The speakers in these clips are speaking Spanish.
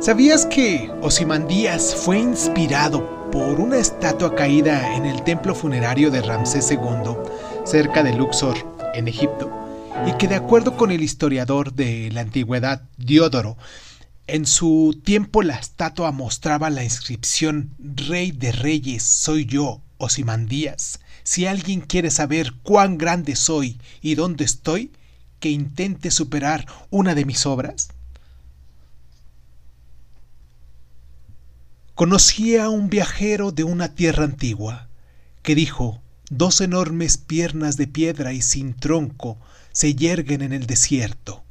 ¿Sabías que Osimandías fue inspirado por una estatua caída en el templo funerario de Ramsés II, cerca de Luxor, en Egipto, y que de acuerdo con el historiador de la antigüedad Diodoro, en su tiempo la estatua mostraba la inscripción Rey de Reyes soy yo, Osimandías. Si alguien quiere saber cuán grande soy y dónde estoy, que intente superar una de mis obras. Conocí a un viajero de una tierra antigua, que dijo, dos enormes piernas de piedra y sin tronco se yerguen en el desierto.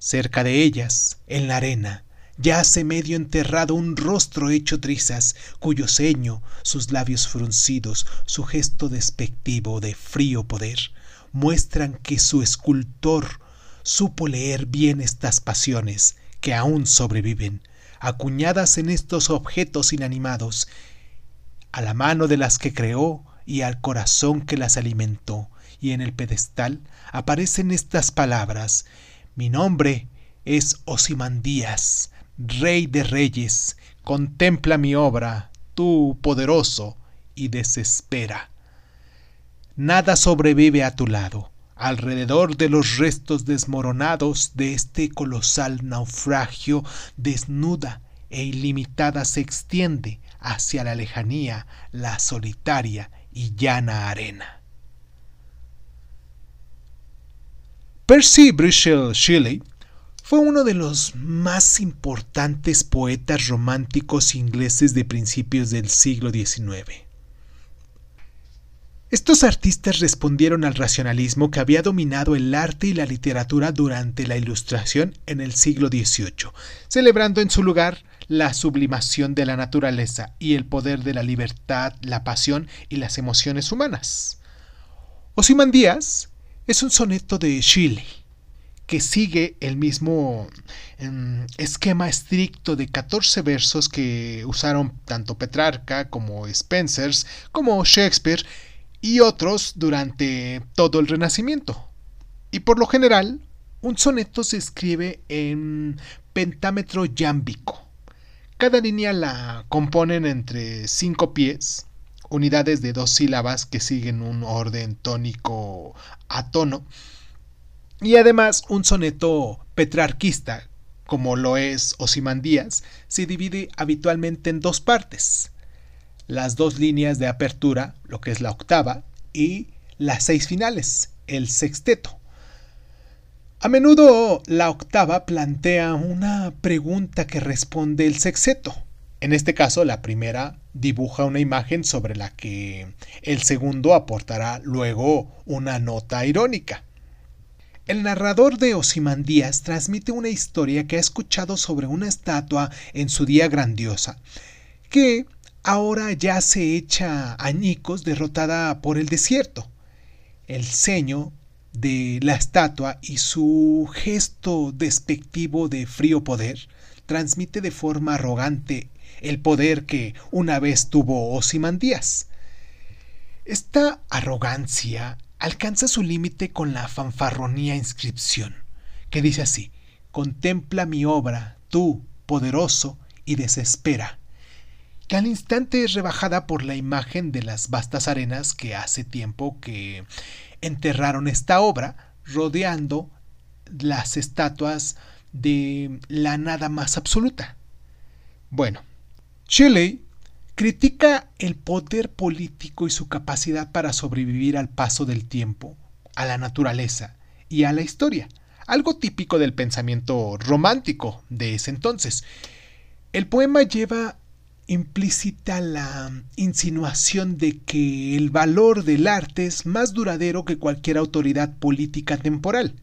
Cerca de ellas, en la arena, yace medio enterrado un rostro hecho trizas, cuyo ceño, sus labios fruncidos, su gesto despectivo de frío poder, muestran que su escultor supo leer bien estas pasiones que aún sobreviven, acuñadas en estos objetos inanimados, a la mano de las que creó y al corazón que las alimentó, y en el pedestal aparecen estas palabras Mi nombre es Osimandías, Rey de Reyes, contempla mi obra, tú poderoso, y desespera. Nada sobrevive a tu lado, alrededor de los restos desmoronados de este colosal naufragio, desnuda e ilimitada se extiende hacia la lejanía la solitaria y llana arena. Percy Bysshe Shelley fue uno de los más importantes poetas románticos ingleses de principios del siglo XIX. Estos artistas respondieron al racionalismo que había dominado el arte y la literatura durante la Ilustración en el siglo XVIII, celebrando en su lugar la sublimación de la naturaleza y el poder de la libertad, la pasión y las emociones humanas. Osimandías es un soneto de Shelley que sigue el mismo em, esquema estricto de 14 versos que usaron tanto Petrarca como Spencers como Shakespeare y otros durante todo el Renacimiento. Y por lo general, un soneto se escribe en pentámetro yámbico. Cada línea la componen entre cinco pies, unidades de dos sílabas que siguen un orden tónico a tono, y además un soneto petrarquista, como lo es Osimandías, se divide habitualmente en dos partes las dos líneas de apertura, lo que es la octava, y las seis finales, el sexteto. A menudo la octava plantea una pregunta que responde el sexteto. En este caso, la primera dibuja una imagen sobre la que el segundo aportará luego una nota irónica. El narrador de Osimandías transmite una historia que ha escuchado sobre una estatua en su día grandiosa, que ahora ya se echa añicos derrotada por el desierto. El ceño de la estatua y su gesto despectivo de frío poder transmite de forma arrogante el poder que una vez tuvo Osimandías. Esta arrogancia alcanza su límite con la fanfarronía inscripción, que dice así, contempla mi obra, tú, poderoso, y desespera que al instante es rebajada por la imagen de las vastas arenas que hace tiempo que enterraron esta obra, rodeando las estatuas de la nada más absoluta. Bueno, Shelley critica el poder político y su capacidad para sobrevivir al paso del tiempo, a la naturaleza y a la historia, algo típico del pensamiento romántico de ese entonces. El poema lleva implícita la insinuación de que el valor del arte es más duradero que cualquier autoridad política temporal.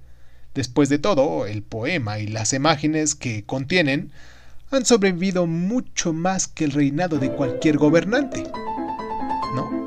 Después de todo, el poema y las imágenes que contienen han sobrevivido mucho más que el reinado de cualquier gobernante. ¿No?